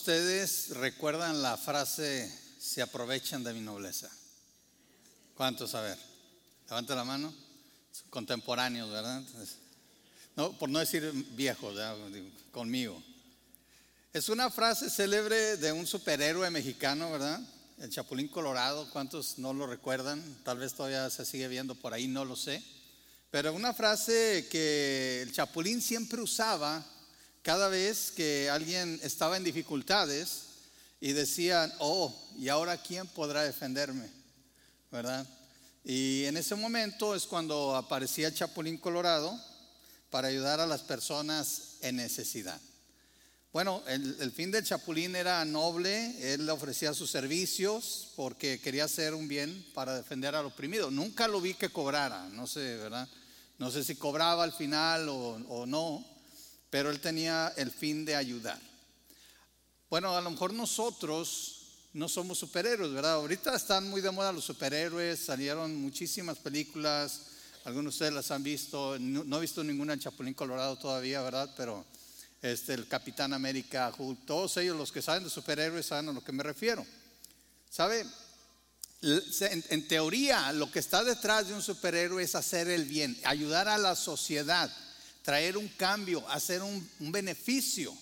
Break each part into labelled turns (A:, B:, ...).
A: ¿Ustedes recuerdan la frase se aprovechan de mi nobleza? ¿Cuántos? A ver, levanta la mano. Contemporáneos, ¿verdad? No, por no decir viejos, conmigo. Es una frase célebre de un superhéroe mexicano, ¿verdad? El Chapulín Colorado. ¿Cuántos no lo recuerdan? Tal vez todavía se sigue viendo por ahí, no lo sé. Pero una frase que el Chapulín siempre usaba cada vez que alguien estaba en dificultades y decían, oh, ¿y ahora quién podrá defenderme? ¿Verdad? Y en ese momento es cuando aparecía Chapulín Colorado para ayudar a las personas en necesidad. Bueno, el, fin del Chapulín era noble, él le ofrecía sus servicios porque quería hacer un bien para defender al oprimido. Nunca lo vi que cobrara, no sé, ¿verdad? No sé si cobraba al final o no, pero él tenía el fin de ayudar. Bueno, a lo mejor nosotros no somos superhéroes, ¿verdad? Ahorita están muy de moda los superhéroes, salieron muchísimas películas, algunos de ustedes las han visto, no, he visto ninguna en Chapulín Colorado todavía, ¿verdad? Pero este, el Capitán América, todos ellos los que saben de superhéroes saben a lo que me refiero. ¿Sabe? En teoría, lo que está detrás de un superhéroe es hacer el bien, ayudar a la sociedad traer un cambio, hacer un, beneficio.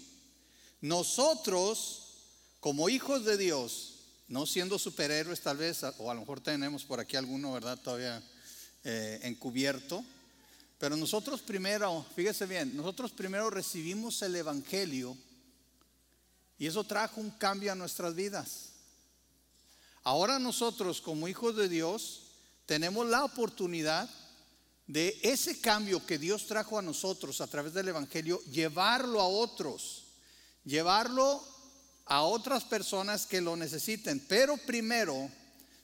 A: Nosotros, como hijos de Dios, no siendo superhéroes tal vez, o a lo mejor tenemos por aquí alguno, ¿verdad? Todavía eh, encubierto. Pero nosotros primero, fíjese bien, nosotros primero recibimos el Evangelio y eso trajo un cambio a nuestras vidas. Ahora nosotros como hijos de Dios tenemos la oportunidad de ese cambio que Dios trajo a nosotros a través del Evangelio, llevarlo a otros, llevarlo a otras personas que lo necesiten. Pero primero,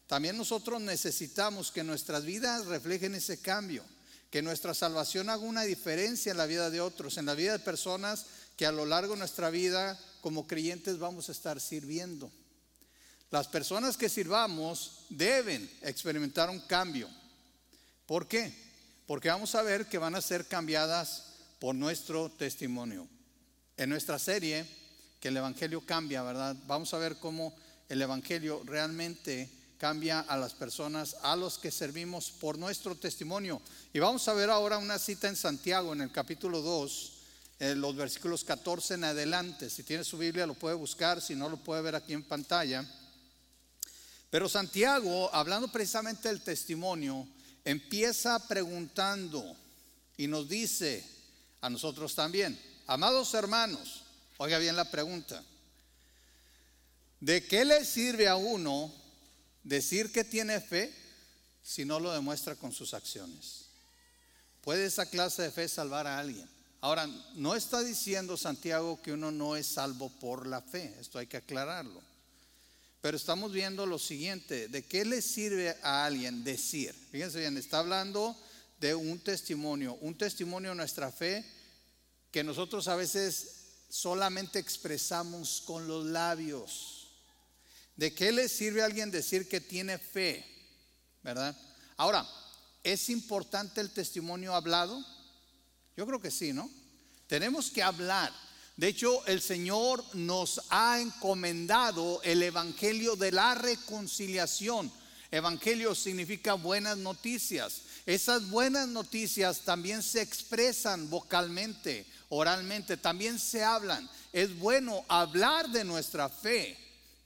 A: también nosotros necesitamos que nuestras vidas reflejen ese cambio, que nuestra salvación haga una diferencia en la vida de otros, en la vida de personas que a lo largo de nuestra vida como creyentes vamos a estar sirviendo. Las personas que sirvamos deben experimentar un cambio. ¿Por qué? Porque vamos a ver que van a ser cambiadas por nuestro testimonio. En nuestra serie, que el Evangelio cambia, ¿verdad? Vamos a ver cómo el Evangelio realmente cambia a las personas a los que servimos por nuestro testimonio. Y vamos a ver ahora una cita en Santiago, en el capítulo 2, en los versículos 14 en adelante. Si tiene su Biblia lo puede buscar, si no lo puede ver aquí en pantalla. Pero Santiago, hablando precisamente del testimonio, empieza preguntando y nos dice a nosotros también, amados hermanos, oiga bien la pregunta, ¿de qué le sirve a uno decir que tiene fe si no lo demuestra con sus acciones? ¿Puede esa clase de fe salvar a alguien? Ahora, no está diciendo Santiago que uno no es salvo por la fe, esto hay que aclararlo. Pero estamos viendo lo siguiente, ¿de qué le sirve a alguien decir? Fíjense bien, está hablando de un testimonio, un testimonio de nuestra fe que nosotros a veces solamente expresamos con los labios. ¿De qué le sirve a alguien decir que tiene fe? ¿Verdad? Ahora, ¿es importante el testimonio hablado? Yo creo que sí, ¿no? Tenemos que hablar. De hecho, el Señor nos ha encomendado el Evangelio de la reconciliación. Evangelio significa buenas noticias. Esas buenas noticias también se expresan vocalmente, oralmente, también se hablan. Es bueno hablar de nuestra fe.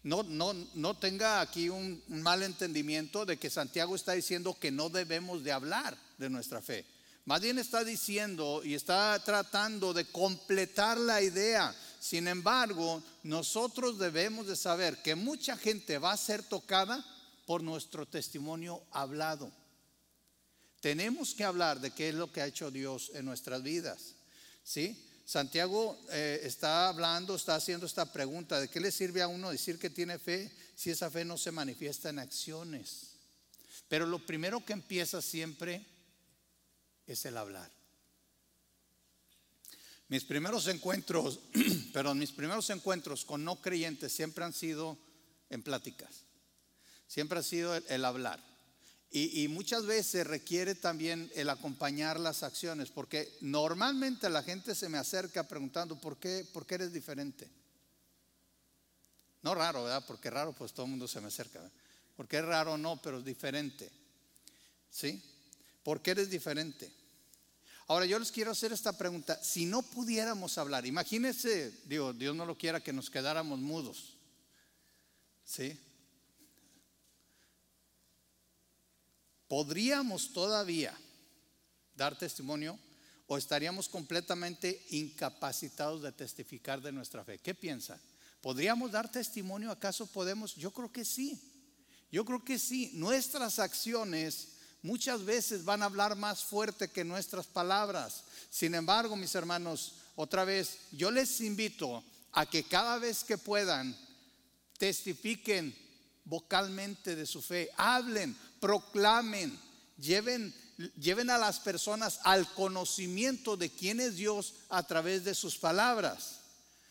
A: No, no, no tenga aquí un, mal entendimiento de que Santiago está diciendo que no debemos de hablar de nuestra fe. Más bien está diciendo y está tratando de completar la idea. Sin embargo, nosotros debemos de saber que mucha gente va a ser tocada por nuestro testimonio hablado. Tenemos que hablar de qué es lo que ha hecho Dios en nuestras vidas. ¿Sí? Santiago eh, está hablando, está haciendo esta pregunta, ¿de qué le sirve a uno decir que tiene fe si esa fe no se manifiesta en acciones? Pero lo primero que empieza siempre es el hablar. Mis primeros encuentros, perdón, mis primeros encuentros con no creyentes siempre han sido en pláticas. Siempre ha sido el, hablar. Y, muchas veces requiere también el acompañar las acciones, porque normalmente la gente se me acerca preguntando, ¿por qué, por qué eres diferente? No raro, ¿verdad? Porque raro, pues todo el mundo se me acerca. Porque es raro, no, pero es diferente. ¿Sí? ¿Por qué eres diferente? Ahora yo les quiero hacer esta pregunta. Si no pudiéramos hablar, imagínense, digo, Dios no lo quiera que nos quedáramos mudos. ¿Sí? ¿Podríamos todavía dar testimonio o estaríamos completamente incapacitados de testificar de nuestra fe? ¿Qué piensan? ¿Podríamos dar testimonio? ¿Acaso podemos? Yo creo que sí. Yo creo que sí. Nuestras acciones muchas veces van a hablar más fuerte que nuestras palabras. Sin embargo, mis hermanos, otra vez, yo les invito a que cada vez que puedan, testifiquen vocalmente de su fe, hablen, proclamen, lleven, lleven a las personas al conocimiento de quién es Dios a través de sus palabras.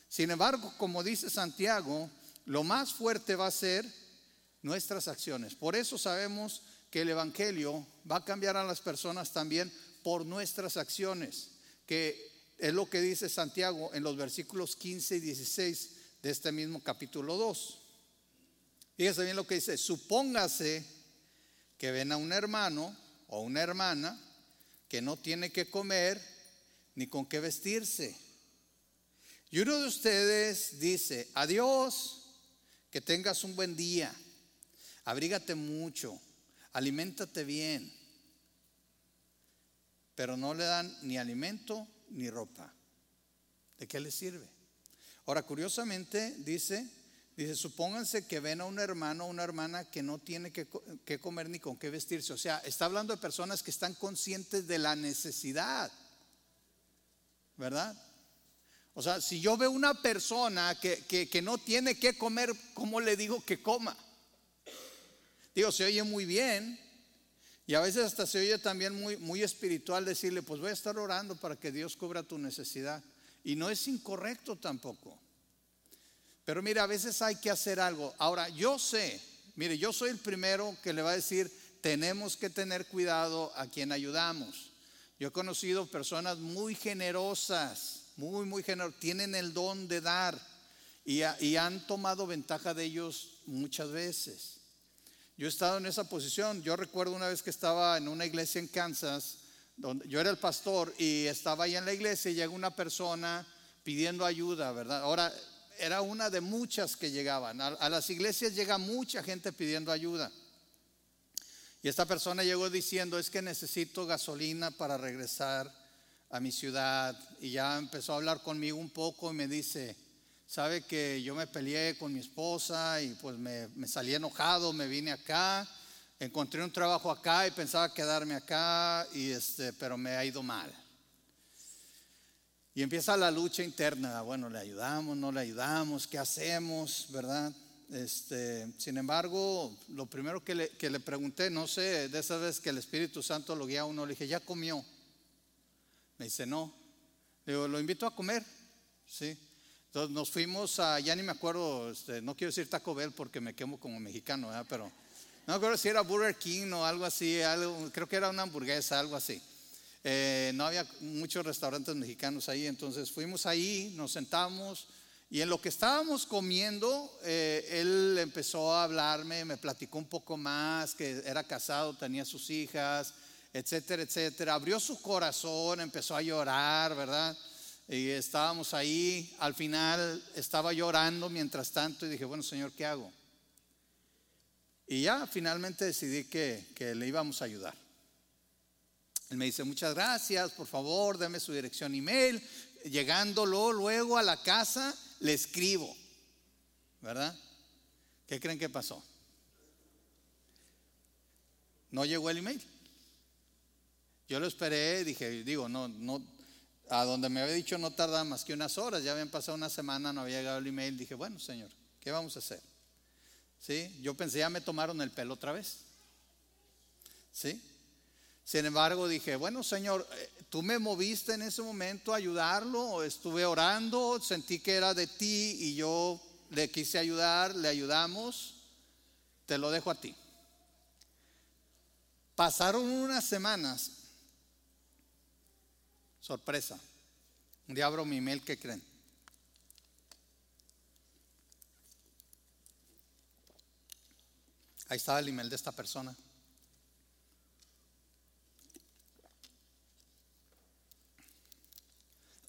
A: Sin embargo, como dice Santiago, lo más fuerte va a ser nuestras acciones. Por eso sabemos que el Evangelio va a cambiar a las personas también por nuestras acciones, que es lo que dice Santiago en los versículos 15 y 16 de este mismo capítulo 2. Fíjese bien lo que dice, supóngase que ven a un hermano o una hermana que no tiene que comer ni con qué vestirse. Y uno de ustedes dice, adiós, que tengas un buen día, abrígate mucho, aliméntate bien, pero no le dan ni alimento ni ropa. ¿De qué le sirve? Ahora, curiosamente, dice, dice, supónganse que ven a un hermano o una hermana que no tiene que, que comer ni con qué vestirse. O sea, está hablando de personas que están conscientes de la necesidad, ¿verdad? O sea, si yo veo una persona que, que, que no tiene que comer, ¿cómo le digo que coma? Digo, se oye muy bien. Y a veces hasta se oye también muy, muy espiritual decirle, pues voy a estar orando para que Dios cubra tu necesidad. Y no es incorrecto tampoco. Pero mira, a veces hay que hacer algo. Ahora, yo sé, mire, yo soy el primero que le va a decir, tenemos que tener cuidado a quien ayudamos. Yo he conocido personas muy generosas, muy, muy generosas, tienen el don de dar y, y han tomado ventaja de ellos muchas veces. Yo he estado en esa posición. Yo recuerdo una vez que estaba en una iglesia en Kansas, donde yo era el pastor y estaba ahí en la iglesia y llega una persona pidiendo ayuda, ¿verdad? Ahora, era una de muchas que llegaban. A, a las iglesias llega mucha gente pidiendo ayuda. Y esta persona llegó diciendo, es que necesito gasolina para regresar a mi ciudad. Y ya empezó a hablar conmigo un poco y me dice, Sabe que yo me peleé con mi esposa y pues me, salí enojado, me vine acá, encontré un trabajo acá y pensaba quedarme acá, y este, pero me ha ido mal. Y empieza la lucha interna, bueno, le ayudamos, no le ayudamos, ¿qué hacemos? ¿Verdad? Este, sin embargo, lo primero que le, que le pregunté, no sé, de esa vez que el Espíritu Santo lo guía a uno, le dije, ¿ya comió? Me dice, no. Le digo, lo invito a comer, ¿sí? Entonces nos fuimos a, ya ni me acuerdo, este, no quiero decir Taco Bell porque me quemo como mexicano, pero no me acuerdo si era Burger King o algo así, algo, creo que era una hamburguesa, algo así. Eh, no había muchos restaurantes mexicanos ahí, entonces fuimos ahí, nos sentamos y en lo que estábamos comiendo, eh, él empezó a hablarme, me platicó un poco más, que era casado, tenía sus hijas, etcétera, etcétera. Abrió su corazón, empezó a llorar, ¿verdad? Y estábamos ahí, al final estaba llorando mientras tanto y dije, bueno Señor, ¿qué hago? Y ya finalmente decidí que, que le íbamos a ayudar. Él me dice, muchas gracias, por favor, deme su dirección email. Llegándolo luego a la casa, le escribo, ¿verdad? ¿Qué creen que pasó? No llegó el email. Yo lo esperé, dije, digo, no, no, a donde me había dicho no tarda más que unas horas, ya habían pasado una semana, no había llegado el email, dije, bueno, Señor, ¿qué vamos a hacer? ¿Sí? Yo pensé, ya me tomaron el pelo otra vez. ¿Sí? Sin embargo, dije, bueno, Señor, eh, tú me moviste en ese momento a ayudarlo, estuve orando, sentí que era de ti y yo le quise ayudar, le ayudamos, te lo dejo a ti. Pasaron unas semanas Sorpresa. Un día abro mi email, ¿qué creen? Ahí estaba el email de esta persona.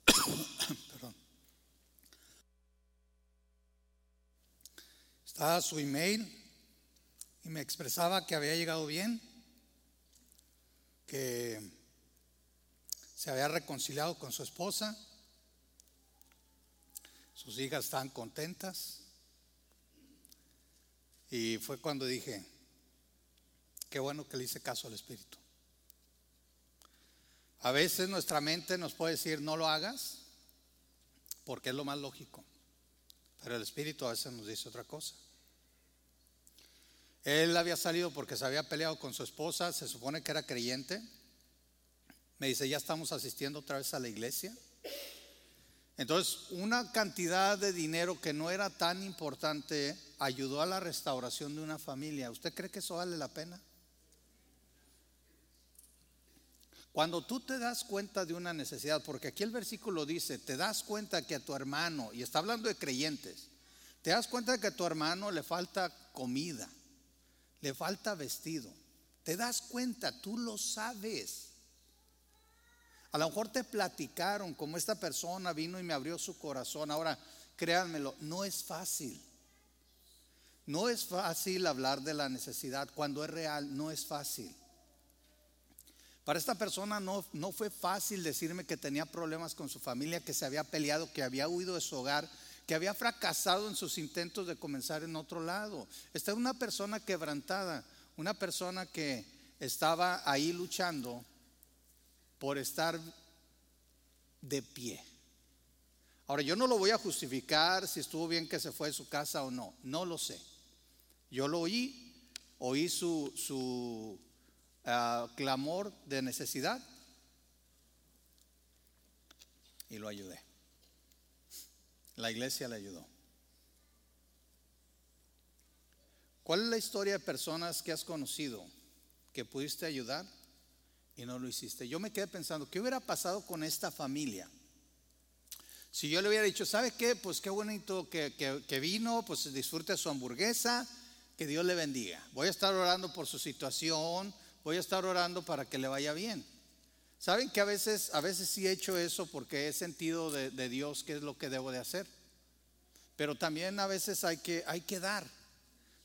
A: Perdón. Estaba su email y me expresaba que había llegado bien, que se había reconciliado con su esposa, sus hijas estaban contentas. Y fue cuando dije, qué bueno que le hice caso al Espíritu. A veces nuestra mente nos puede decir, no lo hagas, porque es lo más lógico. Pero el Espíritu a veces nos dice otra cosa. Él había salido porque se había peleado con su esposa, se supone que era creyente. Me dice, ya estamos asistiendo otra vez a la iglesia. Entonces, una cantidad de dinero que no era tan importante ayudó a la restauración de una familia. ¿Usted cree que eso vale la pena? Cuando tú te das cuenta de una necesidad, porque aquí el versículo dice, te das cuenta que a tu hermano, y está hablando de creyentes, te das cuenta de que a tu hermano le falta comida, le falta vestido, te das cuenta, tú lo sabes. A lo mejor te platicaron como esta persona vino y me abrió su corazón. Ahora, créanmelo, no es fácil. No es fácil hablar de la necesidad. Cuando es real, no es fácil. Para esta persona no, no fue fácil decirme que tenía problemas con su familia, que se había peleado, que había huido de su hogar, que había fracasado en sus intentos de comenzar en otro lado. Esta es una persona quebrantada, una persona que estaba ahí luchando por estar de pie. Ahora, yo no lo voy a justificar si estuvo bien que se fue de su casa o no, no lo sé. Yo lo oí, oí su, su ah, clamor de necesidad y lo ayudé. La iglesia le ayudó. ¿Cuál es la historia de personas que has conocido que pudiste ayudar y no lo hiciste. Yo me quedé pensando, ¿qué hubiera pasado con esta familia? Si yo le hubiera dicho, ¿sabe qué? Pues qué bonito que, que, vino, pues disfrute su hamburguesa, que Dios le bendiga. Voy a estar orando por su situación, voy a estar orando para que le vaya bien. Saben que a veces, a veces sí he hecho eso porque he sentido de, de Dios qué es lo que debo de hacer. Pero también a veces hay que, hay que dar,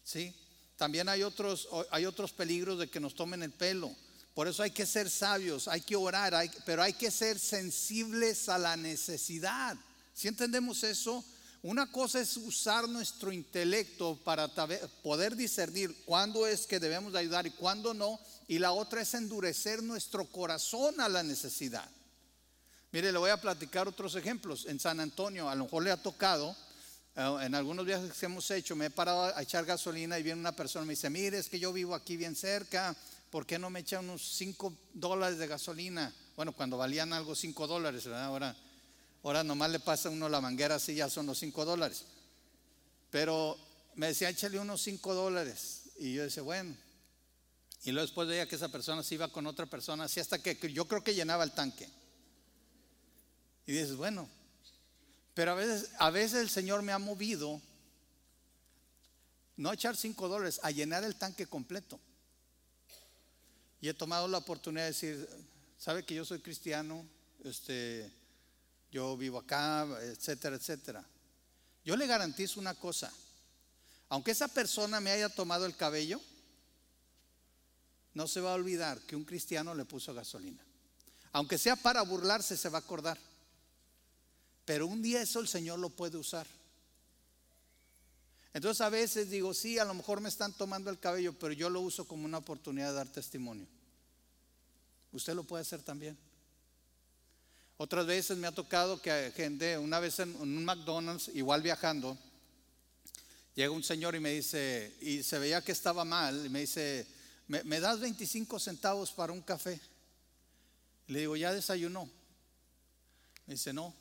A: ¿sí? También hay otros, hay otros peligros de que nos tomen el pelo. Por eso hay que ser sabios, hay que orar, pero hay que ser sensibles a la necesidad. Si entendemos eso, una cosa es usar nuestro intelecto para poder discernir cuándo es que debemos de ayudar y cuándo no, y la otra es endurecer nuestro corazón a la necesidad. Mire, le voy a platicar otros ejemplos. En San Antonio, a lo mejor le ha tocado, eh, en algunos viajes que hemos hecho, me he parado a echar gasolina y viene una persona y me dice, mire, es que yo vivo aquí bien cerca, ¿por qué no me echan unos 5 dólares de gasolina? Bueno, cuando valían algo 5 dólares, ¿verdad? Ahora, ahora nomás le pasa a uno la manguera así, ya son los 5 dólares. Pero me decía, échale unos 5 dólares. Y yo decía, bueno. Y luego después veía que esa persona se iba con otra persona, así hasta que yo creo que llenaba el tanque. Y dices, bueno, pero a veces, a veces el Señor me ha movido no a echar 5 dólares, a llenar el tanque completo. Y he tomado la oportunidad de decir, sabe que yo soy cristiano, este, yo vivo acá, etcétera, etcétera. Yo le garantizo una cosa, aunque esa persona me haya tomado el cabello, no se va a olvidar que un cristiano le puso gasolina. Aunque sea para burlarse, se va a acordar. Pero un día eso el Señor lo puede usar. Entonces a veces digo, sí, a lo mejor me están tomando el cabello, pero yo lo uso como una oportunidad de dar testimonio. Usted lo puede hacer también. Otras veces me ha tocado que gente, una vez en un McDonald's, igual viajando, llega un señor y me dice, y se veía que estaba mal, y me dice, ¿me, das 25 centavos para un café? Le digo, ¿ya desayunó? Me dice, no.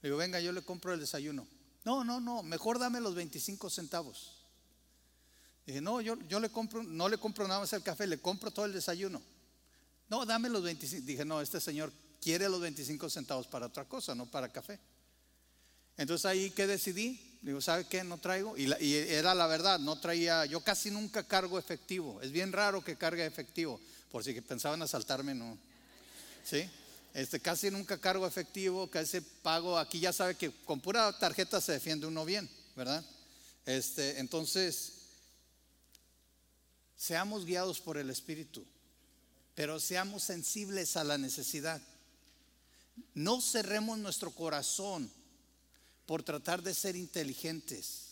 A: Le digo, venga, yo le compro el desayuno. No, no, no, mejor dame los 25 centavos. Dije, no, yo, yo le compro, no le compro nada más el café, le compro todo el desayuno. No, dame los 25. Dije, no, este señor quiere los 25 centavos para otra cosa, no para café. Entonces ahí que decidí, Digo, ¿sabe qué? No traigo. Y, y, era la verdad, no traía, yo casi nunca cargo efectivo. Es bien raro que cargue efectivo. Por si pensaban asaltarme, no. ¿Sí? Este, casi nunca cargo efectivo, casi pago. Aquí ya sabe que con pura tarjeta se defiende uno bien, ¿verdad? Este, entonces, seamos guiados por el Espíritu, pero seamos sensibles a la necesidad. No cerremos nuestro corazón por tratar de ser inteligentes.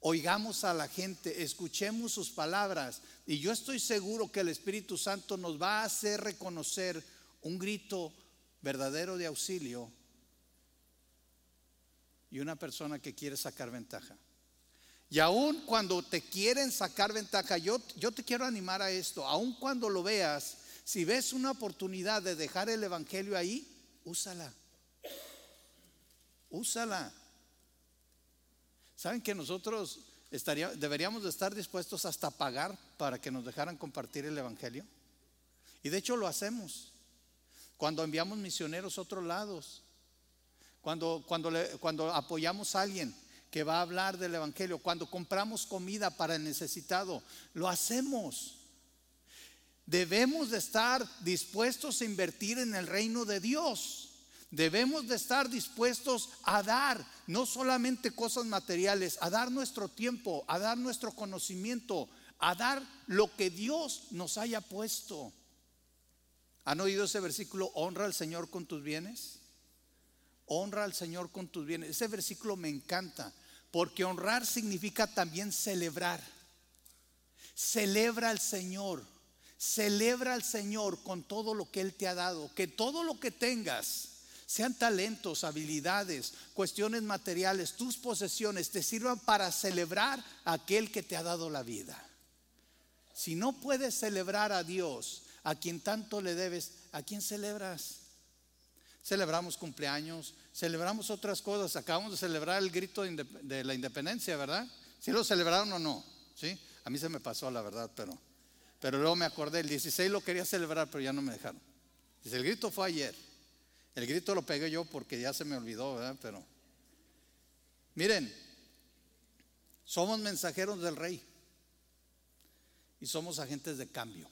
A: Oigamos a la gente, escuchemos sus palabras y yo estoy seguro que el Espíritu Santo nos va a hacer reconocer un grito verdadero de auxilio y una persona que quiere sacar ventaja. Y aun cuando te quieren sacar ventaja, yo, yo te quiero animar a esto, aun cuando lo veas, si ves una oportunidad de dejar el Evangelio ahí, úsala. Úsala. ¿Saben que nosotros deberíamos de estar dispuestos hasta pagar para que nos dejaran compartir el Evangelio? Y de hecho lo hacemos. Cuando enviamos misioneros a otros lados, cuando, cuando, cuando apoyamos a alguien que va a hablar del Evangelio, cuando compramos comida para el necesitado, lo hacemos. Debemos de estar dispuestos a invertir en el reino de Dios. Debemos de estar dispuestos a dar no solamente cosas materiales, a dar nuestro tiempo, a dar nuestro conocimiento, a dar lo que Dios nos haya puesto. ¿Han oído ese versículo? Honra al Señor con tus bienes. Honra al Señor con tus bienes. Ese versículo me encanta porque honrar significa también celebrar. Celebra al Señor. Celebra al Señor con todo lo que Él te ha dado. Que todo lo que tengas, sean talentos, habilidades, cuestiones materiales, tus posesiones, te sirvan para celebrar a aquel que te ha dado la vida. Si no puedes celebrar a Dios, a quien tanto le debes, ¿a quién celebras? Celebramos cumpleaños, celebramos otras cosas. Acabamos de celebrar el grito de, la independencia, ¿verdad? ¿Sí lo celebraron o no? ¿Sí? A mí se me pasó, la verdad, pero, pero luego me acordé, el 16 lo quería celebrar, pero ya no me dejaron. Dice, el grito fue ayer. El grito lo pegué yo porque ya se me olvidó, ¿verdad? Pero, miren, somos mensajeros del rey y somos agentes de cambio.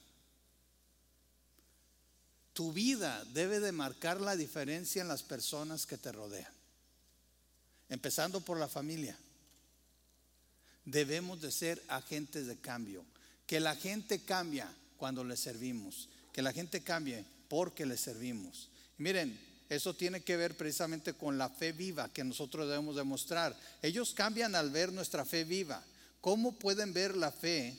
A: Tu vida debe de marcar la diferencia en las personas que te rodean. Empezando por la familia. Debemos de ser agentes de cambio. Que la gente cambia cuando le servimos. Que la gente cambie porque le servimos. miren, eso tiene que ver precisamente con la fe viva que nosotros debemos demostrar. Ellos cambian al ver nuestra fe viva. ¿Cómo pueden ver la fe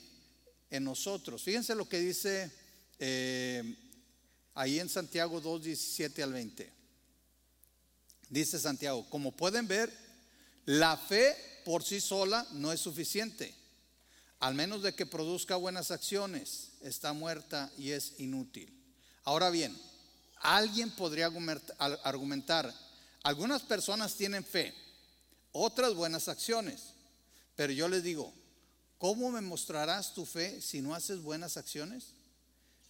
A: en nosotros? Fíjense lo que dice eh, ahí en Santiago 2, 17 al 20. Dice Santiago, como pueden ver, la fe por sí sola no es suficiente, al menos de que produzca buenas acciones, está muerta y es inútil. Ahora bien, alguien podría argumentar, algunas personas tienen fe, otras buenas acciones, pero yo les digo, ¿cómo me mostrarás tu fe si no haces buenas acciones?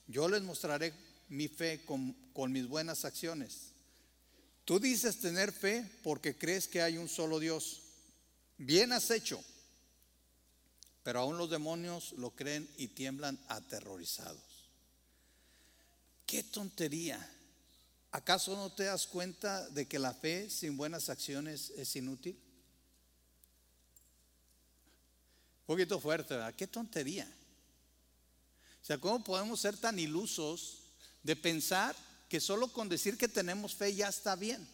A: Yo les mostraré mi fe con, mis buenas acciones. Tú dices tener fe porque crees que hay un solo Dios. Bien has hecho. Pero aún los demonios lo creen y tiemblan aterrorizados. Qué tontería. ¿Acaso no te das cuenta de que la fe sin buenas acciones es inútil? Un poquito fuerte, ¿verdad? Qué tontería. O sea, ¿cómo podemos ser tan ilusos de pensar que solo con decir que tenemos fe ya está bien,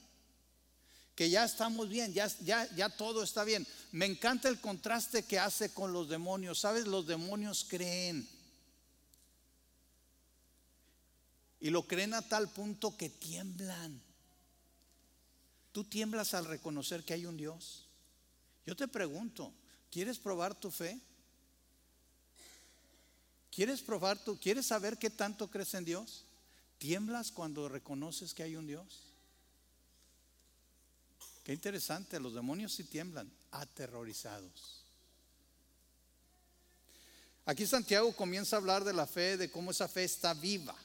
A: que ya estamos bien, ya, ya, ya todo está bien. Me encanta el contraste que hace con los demonios. ¿Sabes? Los demonios creen. Y lo creen a tal punto que tiemblan. Tú tiemblas al reconocer que hay un Dios. Yo te pregunto, ¿quieres probar tu fe? ¿Quieres probar tu, quieres saber qué tanto crees en Dios? ¿Tiemblas cuando reconoces que hay un Dios? Qué interesante, los demonios sí tiemblan, aterrorizados. Aquí Santiago comienza a hablar de la fe, de cómo esa fe está viva.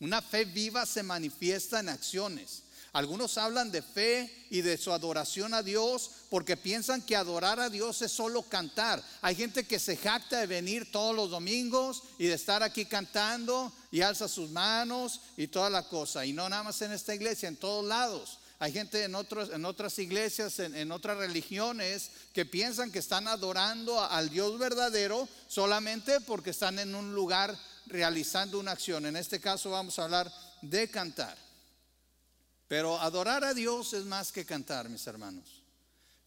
A: Una fe viva se manifiesta en acciones. Algunos hablan de fe y de su adoración a Dios porque piensan que adorar a Dios es solo cantar. Hay gente que se jacta de venir todos los domingos y de estar aquí cantando y alza sus manos y toda la cosa. Y no nada más en esta iglesia, en todos lados. Hay gente en, otros, en otras iglesias, en, en, otras religiones, que piensan que están adorando al Dios verdadero solamente porque están en un lugar realizando una acción. En este caso vamos a hablar de cantar. Pero adorar a Dios es más que cantar, mis hermanos.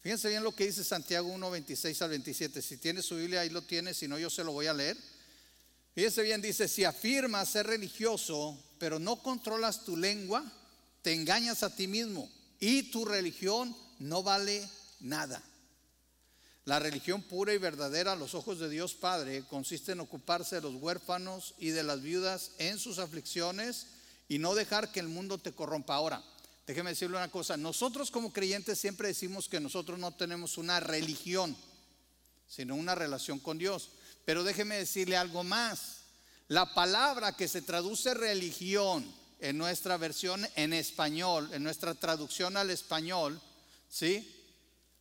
A: Fíjense bien lo que dice Santiago 1, 26 al 27. Si tiene su Biblia, ahí lo tiene, si no, yo se lo voy a leer. Fíjense bien, dice, si afirmas ser religioso, pero no controlas tu lengua, te engañas a ti mismo y tu religión no vale nada. La religión pura y verdadera a los ojos de Dios Padre consiste en ocuparse de los huérfanos y de las viudas en sus aflicciones y no dejar que el mundo te corrompa. Ahora, Déjeme decirle una cosa, nosotros como creyentes siempre decimos que nosotros no tenemos una religión, sino una relación con Dios. Pero déjeme decirle algo más. La palabra que se traduce religión en nuestra versión en español, en nuestra traducción al español, ¿sí?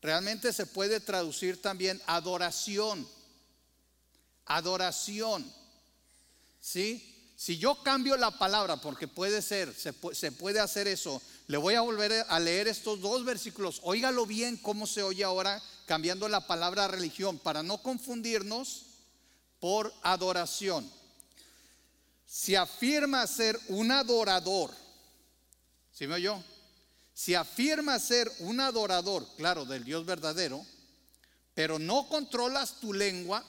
A: Realmente se puede traducir también adoración. Adoración. ¿Sí? Si yo cambio la palabra, porque puede ser, se, puede hacer eso, le voy a volver a leer estos dos versículos. Óigalo bien cómo se oye ahora cambiando la palabra religión para no confundirnos por adoración. Si afirma ser un adorador, ¿sí me oyó? Si afirma ser un adorador, claro, del Dios verdadero, pero no controlas tu lengua,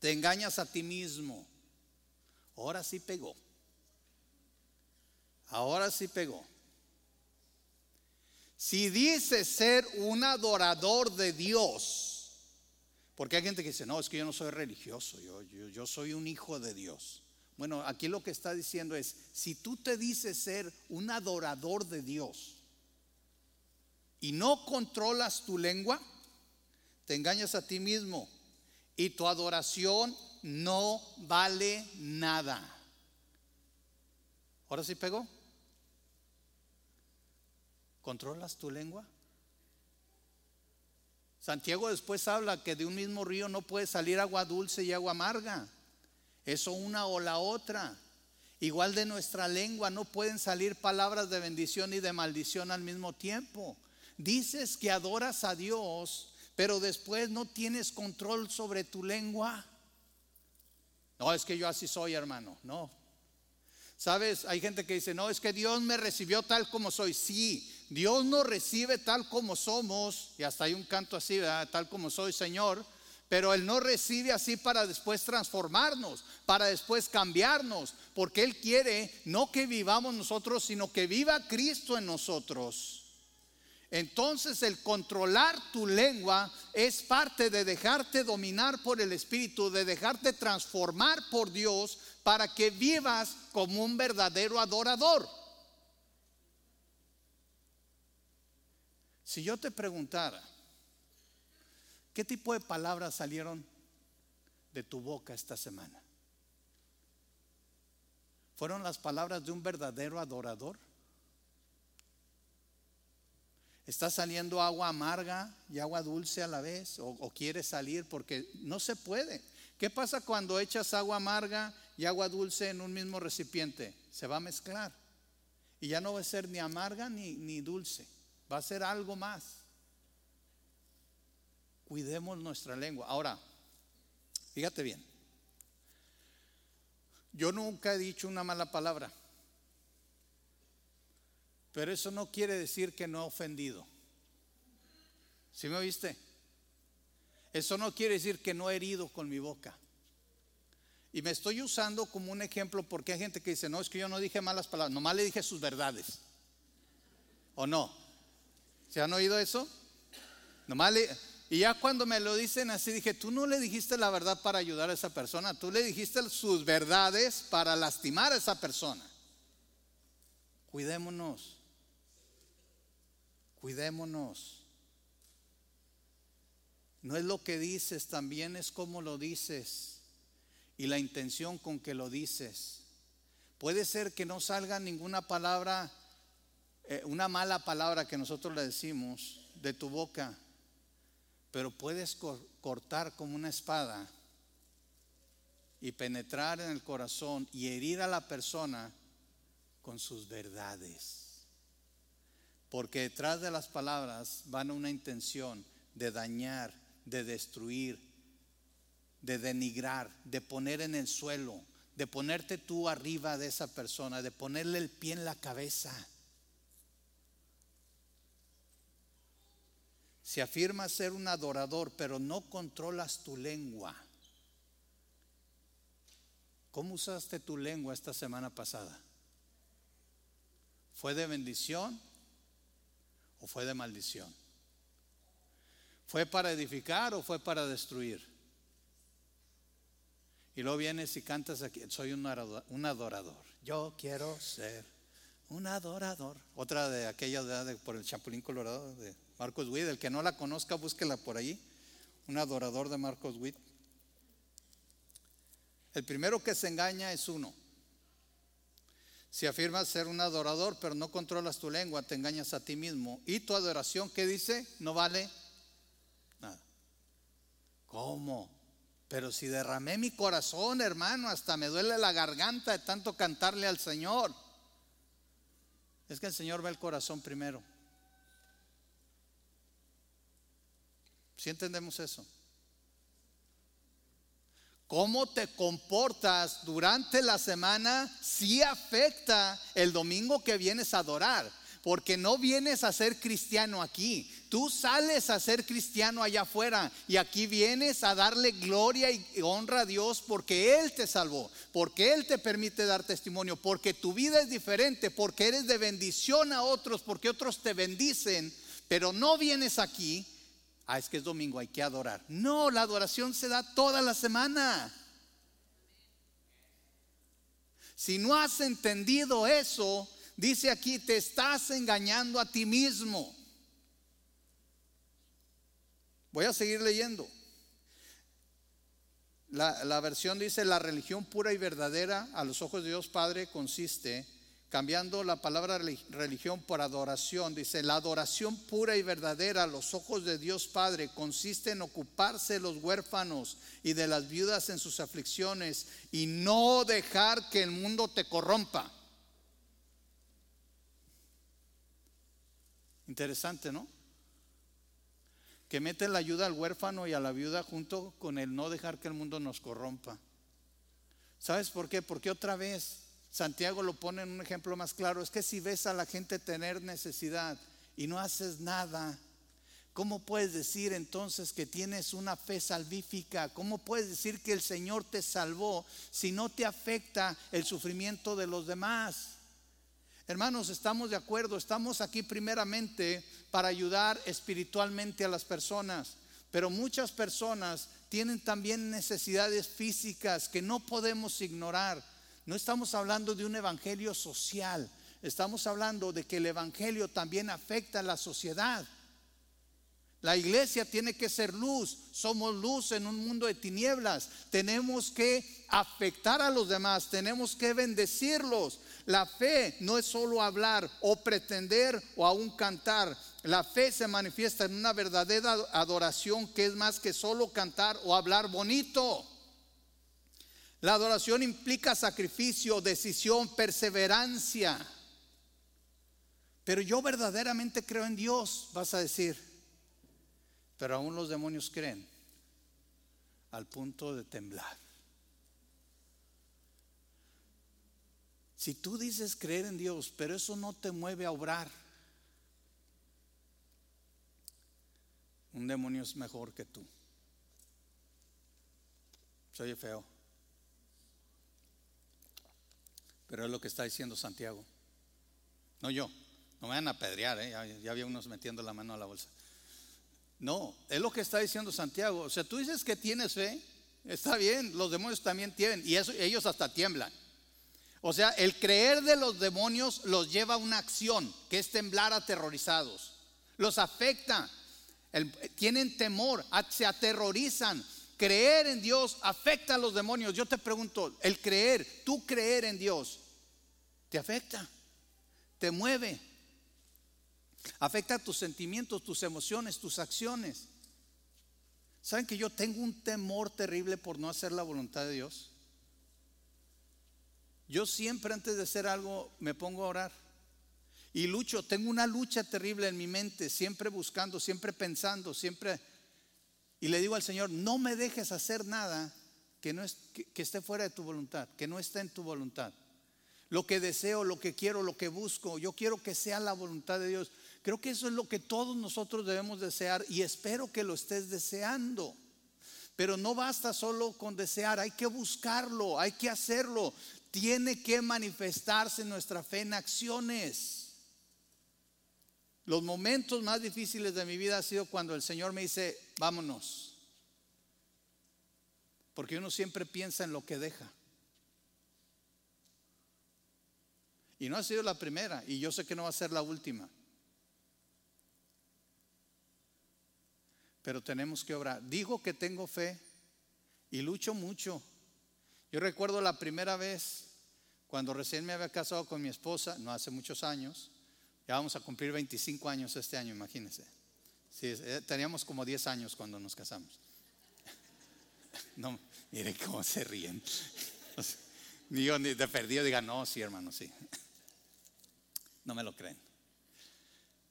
A: te engañas a ti mismo. Ahora sí pegó. Ahora sí pegó. Si dice ser un adorador de Dios, porque hay gente que dice, no, es que yo no soy religioso, yo, yo, soy un hijo de Dios. Bueno, aquí lo que está diciendo es, si tú te dices ser un adorador de Dios y no controlas tu lengua, te engañas a ti mismo y tu adoración no vale nada. ¿Ahora sí pegó? ¿Controlas tu lengua? Santiago después habla que de un mismo río no puede salir agua dulce y agua amarga. Eso una o la otra. Igual de nuestra lengua no pueden salir palabras de bendición y de maldición al mismo tiempo. Dices que adoras a Dios, pero después no tienes control sobre tu lengua. No, es que yo así soy, hermano. No. Sabes, hay gente que dice, no, es que Dios me recibió tal como soy. Sí, Dios nos recibe tal como somos, y hasta hay un canto así, tal como soy, Señor, pero Él no recibe así para después transformarnos, para después cambiarnos, porque Él quiere no que vivamos nosotros, sino que viva Cristo en nosotros. Entonces el controlar tu lengua es parte de dejarte dominar por el Espíritu, de dejarte transformar por Dios para que vivas como un verdadero adorador. Si yo te preguntara, ¿qué tipo de palabras salieron de tu boca esta semana? ¿Fueron las palabras de un verdadero adorador? ¿Está saliendo agua amarga y agua dulce a la vez? ¿O, o quiere salir? Porque no se puede. ¿Qué pasa cuando echas agua amarga y agua dulce en un mismo recipiente? Se va a mezclar. Y ya no va a ser ni amarga ni, ni dulce va a ser algo más. Cuidemos nuestra lengua. Ahora, fíjate bien. Yo nunca he dicho una mala palabra. Pero eso no quiere decir que no he ofendido. ¿Sí me oíste? Eso no quiere decir que no he herido con mi boca. Y me estoy usando como un ejemplo porque hay gente que dice, no, es que yo no dije malas palabras, nomás le dije sus verdades. ¿O no? ¿Se han oído eso? Nomás y ya cuando me lo dicen así, dije, tú no le dijiste la verdad para ayudar a esa persona, tú le dijiste sus verdades para lastimar a esa persona. Cuidémonos, cuidémonos. No es lo que dices, también es como lo dices y la intención con que lo dices. Puede ser que no salga ninguna palabra eh, una mala palabra que nosotros le decimos de tu boca, pero puedes cortar como una espada y penetrar en el corazón y herir a la persona con sus verdades. Porque detrás de las palabras van una intención de dañar, de destruir, de denigrar, de poner en el suelo, de ponerte tú arriba de esa persona, de ponerle el pie en la cabeza. Si afirmas ser un adorador, pero no controlas tu lengua, ¿cómo usaste tu lengua esta semana pasada? ¿Fue de bendición o fue de maldición? ¿Fue para edificar o fue para destruir? Y luego vienes y cantas aquí, soy un adorador. Yo quiero ser un adorador. Otra de aquella de, por el Chapulín Colorado de Marcos Witt. El que no la conozca, búsquela por ahí. Un adorador de Marcos Witt. El primero que se engaña es uno. Si afirmas ser un adorador, pero no controlas tu lengua, te engañas a ti mismo. Y tu adoración, ¿qué dice? No vale nada. ¿Cómo? Pero si derramé mi corazón, hermano, hasta me duele la garganta de tanto cantarle al Señor. Es que el Señor ve el corazón primero. Si entendemos eso? cómo te comportas durante la semana sí afecta el domingo que vienes a adorar. Porque no vienes a ser cristiano aquí. Tú sales a ser cristiano allá afuera. Y aquí vienes a darle gloria y honra a Dios porque Él te salvó. Porque Él te permite dar testimonio. Porque tu vida es diferente. Porque eres de bendición a otros. Porque otros te bendicen. Pero no vienes aquí ah, es que es domingo, hay que adorar. No, la adoración se da toda la semana. Si no has entendido eso, dice aquí, te estás engañando a ti mismo. Voy a seguir leyendo. La, versión dice, la religión pura y verdadera a los ojos de Dios Padre consiste cambiando la palabra religión por adoración, dice, la adoración pura y verdadera a los ojos de Dios Padre consiste en ocuparse de los huérfanos y de las viudas en sus aflicciones y no dejar que el mundo te corrompa. Interesante, ¿no? Que mete la ayuda al huérfano y a la viuda junto con el no dejar que el mundo nos corrompa. ¿Sabes por qué? Porque otra vez Santiago lo pone en un ejemplo más claro, es que si ves a la gente tener necesidad y no haces nada, ¿cómo puedes decir entonces que tienes una fe salvífica? ¿Cómo puedes decir que el Señor te salvó si no te afecta el sufrimiento de los demás? Hermanos, estamos de acuerdo, estamos aquí primeramente para ayudar espiritualmente a las personas, pero muchas personas tienen también necesidades físicas que no podemos ignorar. No estamos hablando de un evangelio social, estamos hablando de que el evangelio también afecta a la sociedad. La iglesia tiene que ser luz, somos luz en un mundo de tinieblas, tenemos que afectar a los demás, tenemos que bendecirlos. La fe no es solo hablar o pretender o aún cantar, la fe se manifiesta en una verdadera adoración que es más que solo cantar o hablar bonito. La adoración implica sacrificio, decisión, perseverancia. Pero yo verdaderamente creo en Dios, vas a decir. Pero aún los demonios creen al punto de temblar. Si tú dices creer en Dios, pero eso no te mueve a obrar, un demonio es mejor que tú. Soy feo. Pero es lo que está diciendo Santiago. No yo. No me van a apedrear, ¿eh? ya, había unos metiendo la mano a la bolsa. No, es lo que está diciendo Santiago. O sea, tú dices que tienes fe, está bien, los demonios también tienen, y eso, ellos hasta tiemblan. O sea, el creer de los demonios los lleva a una acción, que es temblar aterrorizados. Los afecta, tienen temor, se aterrorizan, creer en Dios afecta a los demonios. Yo te pregunto, el creer, tú creer en Dios, ¿te afecta? ¿Te mueve? afecta tus sentimientos, tus emociones, tus acciones. ¿Saben que yo tengo un temor terrible por no hacer la voluntad de Dios? Yo siempre antes de hacer algo me pongo a orar. Y lucho, tengo una lucha terrible en mi mente, siempre buscando, siempre pensando, siempre... Y le digo al Señor, no me dejes hacer nada que, no es, que, esté fuera de tu voluntad, que no esté en tu voluntad. Lo que deseo, lo que quiero, lo que busco, yo quiero que sea la voluntad de Dios. Creo que eso es lo que todos nosotros debemos desear y espero que lo estés deseando. Pero no basta solo con desear, hay que buscarlo, hay que hacerlo. Tiene que manifestarse nuestra fe en acciones. Los momentos más difíciles de mi vida ha sido cuando el Señor me dice, vámonos. Porque uno siempre piensa en lo que deja. Y no ha sido la primera, y yo sé que no va a ser la última. Pero tenemos que obrar. Digo que tengo fe y lucho mucho. Yo recuerdo la primera vez cuando recién me había casado con mi esposa, no hace muchos años, ya vamos a cumplir 25 años este año, imagínense. Eh, teníamos como 10 años cuando nos casamos. No, miren cómo se ríen. Ni yo ni de perdido diga, no, sí, hermano, sí. No me lo creen.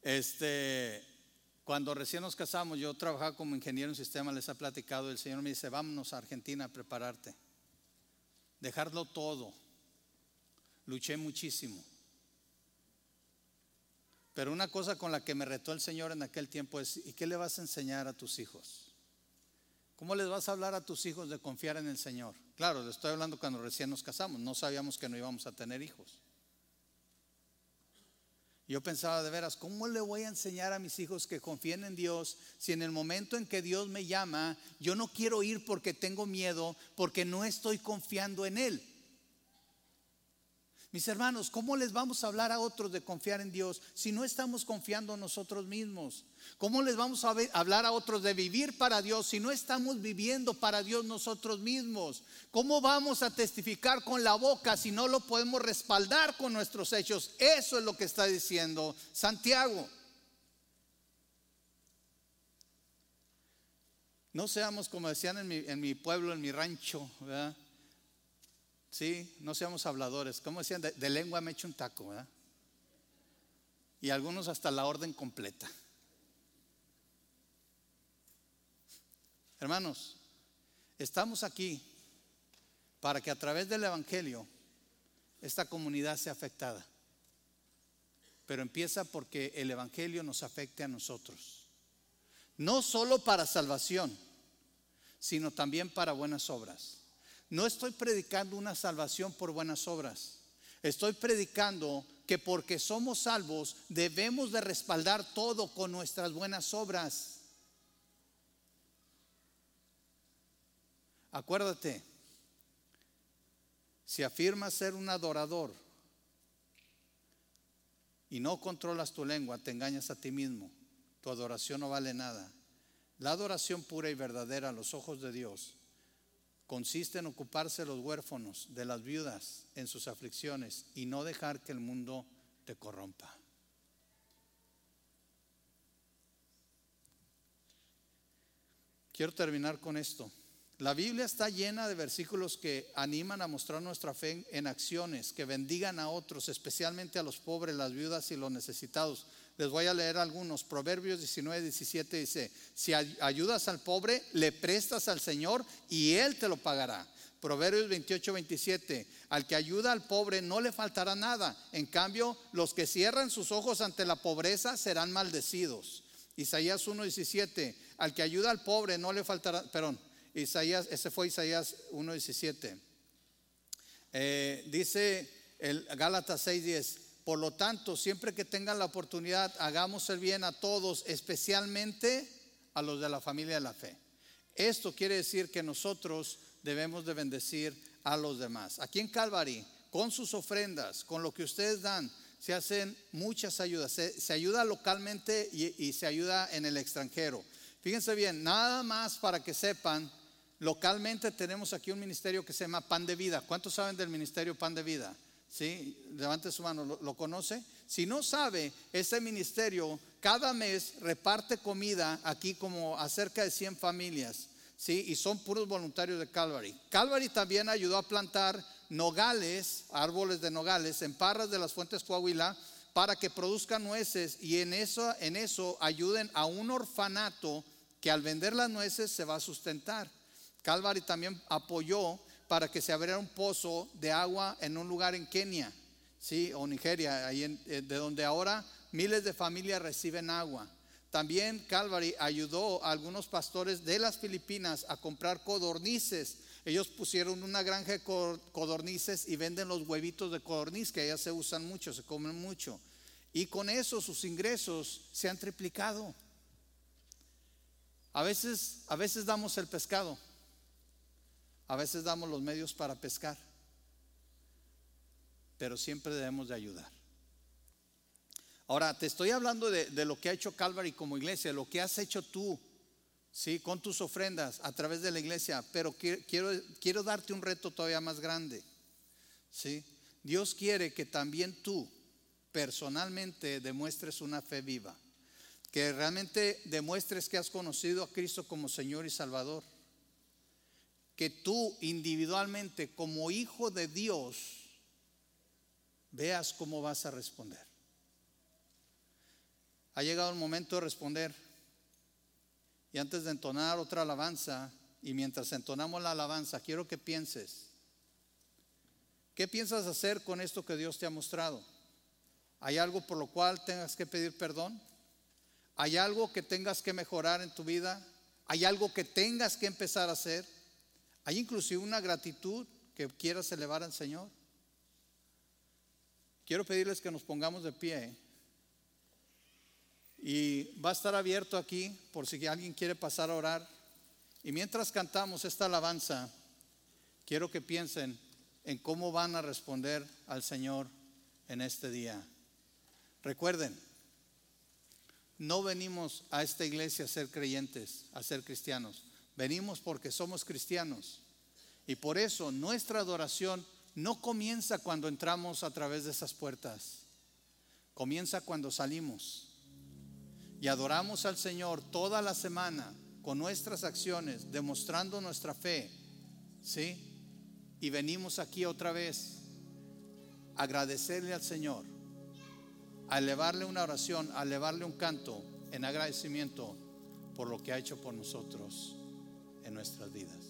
A: Este, cuando recién nos casamos, yo trabajaba como ingeniero en sistema, les ha platicado, el Señor me dice, vámonos a Argentina a prepararte. Dejarlo todo. Luché muchísimo. Pero una cosa con la que me retó el Señor en aquel tiempo es, ¿y qué le vas a enseñar a tus hijos? ¿Cómo les vas a hablar a tus hijos de confiar en el Señor? Claro, le estoy hablando cuando recién nos casamos, no sabíamos que no íbamos a tener hijos. Yo pensaba de veras, ¿cómo le voy a enseñar a mis hijos que confíen en Dios si en el momento en que Dios me llama, yo no quiero ir porque tengo miedo, porque no estoy confiando en Él? Mis hermanos, ¿cómo les vamos a hablar a otros de confiar en Dios si no estamos confiando en nosotros mismos? ¿Cómo les vamos a hablar a otros de vivir para Dios si no estamos viviendo para Dios nosotros mismos? ¿Cómo vamos a testificar con la boca si no lo podemos respaldar con nuestros hechos? Eso es lo que está diciendo Santiago. No seamos como decían en mi, en mi pueblo, en mi rancho, ¿verdad? Sí, no seamos habladores. Como decían, de, lengua me echo un taco, ¿verdad? Y algunos hasta la orden completa. Hermanos, estamos aquí para que a través del Evangelio esta comunidad sea afectada. Pero empieza porque el Evangelio nos afecte a nosotros. No solo para salvación, sino también para buenas obras. No estoy predicando una salvación por buenas obras. Estoy predicando que porque somos salvos debemos de respaldar todo con nuestras buenas obras. Acuérdate, si afirmas ser un adorador y no controlas tu lengua, te engañas a ti mismo. Tu adoración no vale nada. La adoración pura y verdadera a los ojos de Dios consiste en ocuparse de los huérfanos, de las viudas en sus aflicciones y no dejar que el mundo te corrompa. Quiero terminar con esto. La Biblia está llena de versículos que animan a mostrar nuestra fe en acciones, que bendigan a otros, especialmente a los pobres, las viudas y los necesitados. Les voy a leer algunos. Proverbios 19, 17 dice, si ayudas al pobre, le prestas al Señor y Él te lo pagará. Proverbios 28, 27, al que ayuda al pobre no le faltará nada. En cambio, los que cierran sus ojos ante la pobreza serán maldecidos. Isaías 1, 17, al que ayuda al pobre no le faltará, perdón, Isaías, ese fue Isaías 1.17. Eh, dice el Gálatas 6.10, por lo tanto, siempre que tengan la oportunidad, hagamos el bien a todos, especialmente a los de la familia de la fe. Esto quiere decir que nosotros debemos de bendecir a los demás. Aquí en Calvary, con sus ofrendas, con lo que ustedes dan, se hacen muchas ayudas. Se, ayuda localmente y se ayuda en el extranjero. Fíjense bien, nada más para que sepan Localmente tenemos aquí un ministerio que se llama Pan de Vida. ¿Cuántos saben del ministerio Pan de Vida? ¿Sí? Levante su mano, ¿lo, conoce? Si no sabe, este ministerio cada mes reparte comida aquí como a cerca de 100 familias. ¿Sí? Y son puros voluntarios de Calvary. Calvary también ayudó a plantar nogales, árboles de nogales, en parras de las fuentes Coahuila, para que produzcan nueces y en eso, en eso ayuden a un orfanato que al vender las nueces se va a sustentar. Calvary también apoyó para que se abriera un pozo de agua en un lugar en Kenia, ¿sí? o Nigeria, ahí eh, de donde ahora miles de familias reciben agua. También Calvary ayudó a algunos pastores de las Filipinas a comprar codornices. Ellos pusieron una granja de codornices y venden los huevitos de codorniz, que allá se usan mucho, se comen mucho. Y con eso sus ingresos se han triplicado. A veces, a veces damos el pescado, a veces damos los medios para pescar, pero siempre debemos de ayudar. Ahora, te estoy hablando de, lo que ha hecho Calvary como iglesia, lo que has hecho tú, ¿sí? Con tus ofrendas a través de la iglesia, pero quiero, quiero darte un reto todavía más grande, ¿sí? Dios quiere que también tú personalmente demuestres una fe viva, que realmente demuestres que has conocido a Cristo como Señor y Salvador, que tú individualmente como hijo de Dios veas cómo vas a responder. Ha llegado el momento de responder. Y antes de entonar otra alabanza, y mientras entonamos la alabanza, quiero que pienses, ¿qué piensas hacer con esto que Dios te ha mostrado? ¿Hay algo por lo cual tengas que pedir perdón? ¿Hay algo que tengas que mejorar en tu vida? ¿Hay algo que tengas que empezar a hacer? ¿Hay inclusive una gratitud que quieras elevar al Señor? Quiero pedirles que nos pongamos de pie. Y va a estar abierto aquí por si alguien quiere pasar a orar. Y mientras cantamos esta alabanza, quiero que piensen en cómo van a responder al Señor en este día. Recuerden, no venimos a esta iglesia a ser creyentes, a ser cristianos. Venimos porque somos cristianos. Y por eso nuestra adoración no comienza cuando entramos a través de esas puertas. Comienza cuando salimos y adoramos al Señor toda la semana con nuestras acciones, demostrando nuestra fe, ¿sí? Y venimos aquí otra vez a agradecerle al Señor, a elevarle una oración, a elevarle un canto en agradecimiento por lo que ha hecho por nosotros en nuestras vidas.